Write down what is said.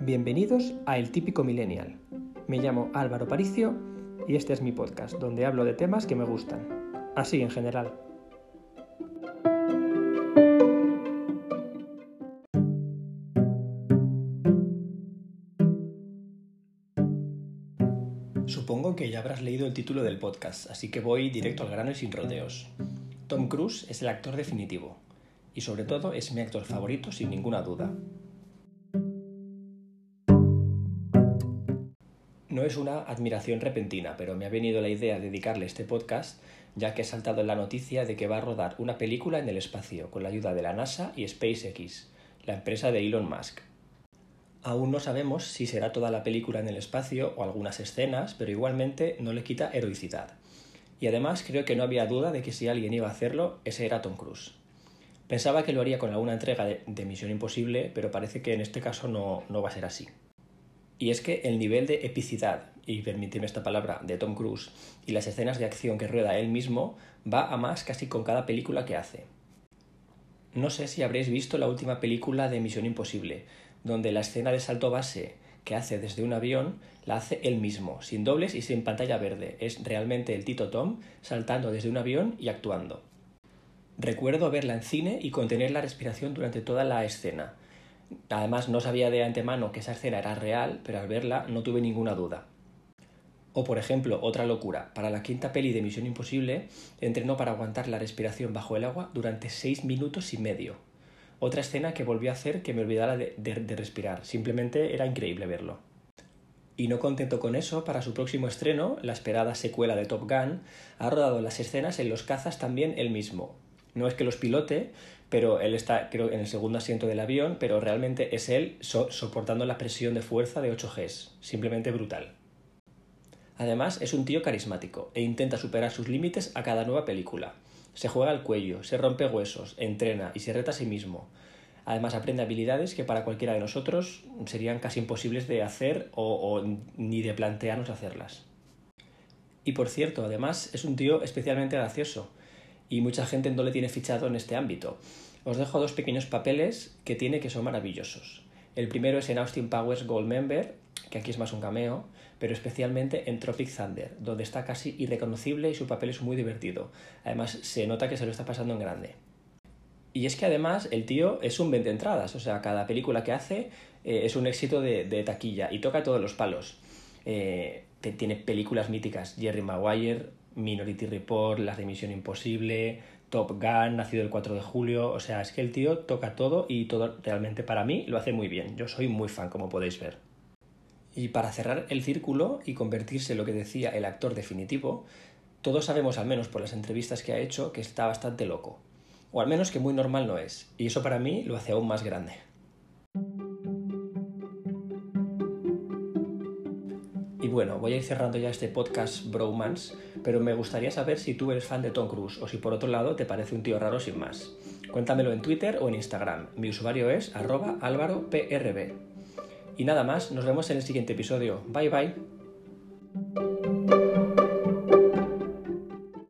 Bienvenidos a El Típico Millennial. Me llamo Álvaro Paricio y este es mi podcast donde hablo de temas que me gustan, así en general. Supongo que ya habrás leído el título del podcast, así que voy directo al grano y sin rodeos. Tom Cruise es el actor definitivo, y sobre todo es mi actor favorito sin ninguna duda. No es una admiración repentina, pero me ha venido la idea de dedicarle este podcast ya que he saltado la noticia de que va a rodar una película en el espacio con la ayuda de la NASA y SpaceX, la empresa de Elon Musk. Aún no sabemos si será toda la película en el espacio o algunas escenas, pero igualmente no le quita heroicidad. Y además creo que no había duda de que si alguien iba a hacerlo, ese era Tom Cruise. Pensaba que lo haría con alguna entrega de, Misión Imposible, pero parece que en este caso no, no va a ser así. Y es que el nivel de epicidad, y permíteme esta palabra, de Tom Cruise y las escenas de acción que rueda él mismo va a más casi con cada película que hace. No sé si habréis visto la última película de Misión Imposible, donde la escena de salto base que hace desde un avión la hace él mismo, sin dobles y sin pantalla verde. Es realmente el Tito Tom saltando desde un avión y actuando. Recuerdo verla en cine y contener la respiración durante toda la escena. Además, no sabía de antemano que esa escena era real, pero al verla no tuve ninguna duda. O por ejemplo, otra locura, para la quinta peli de Misión Imposible, entrenó para aguantar la respiración bajo el agua durante seis minutos y medio. Otra escena que volvió a hacer que me olvidara de, respirar, simplemente era increíble verlo. Y no contento con eso, para su próximo estreno, la esperada secuela de Top Gun, ha rodado las escenas en los cazas también él mismo. No es que los pilote, pero él está, creo, en el segundo asiento del avión, pero realmente es él soportando la presión de fuerza de 8 Gs. Simplemente brutal. Además, es un tío carismático e intenta superar sus límites a cada nueva película. Se juega al cuello, se rompe huesos, entrena y se reta a sí mismo. Además, aprende habilidades que para cualquiera de nosotros serían casi imposibles de hacer o, o ni de plantearnos hacerlas. Y por cierto, además es un tío especialmente gracioso y mucha gente no le tiene fichado en este ámbito. Os dejo dos pequeños papeles que tiene que son maravillosos. El primero es en Austin Powers Gold Member, que aquí es más un cameo, pero especialmente en Tropic Thunder, donde está casi irreconocible y su papel es muy divertido. Además, se nota que se lo está pasando en grande. Y es que además el tío es un vende entradas, o sea, cada película que hace eh, es un éxito de, taquilla y toca todos los palos. Eh, tiene películas míticas, Jerry Maguire, Minority Report, las de Misión Imposible, Top Gun, nacido el 4 de julio. O sea, es que el tío toca todo y todo realmente para mí lo hace muy bien. Yo soy muy fan, como podéis ver. Y para cerrar el círculo y convertirse en lo que decía el actor definitivo, todos sabemos, al menos por las entrevistas que ha hecho, que está bastante loco. O al menos que muy normal no es. Y eso para mí lo hace aún más grande. Y bueno, voy a ir cerrando ya este podcast Bromance, pero me gustaría saber si tú eres fan de Tom Cruise o si por otro lado te parece un tío raro sin más. Cuéntamelo en Twitter o en Instagram. Mi usuario es arroba. Y nada más, nos vemos en el siguiente episodio. Bye bye.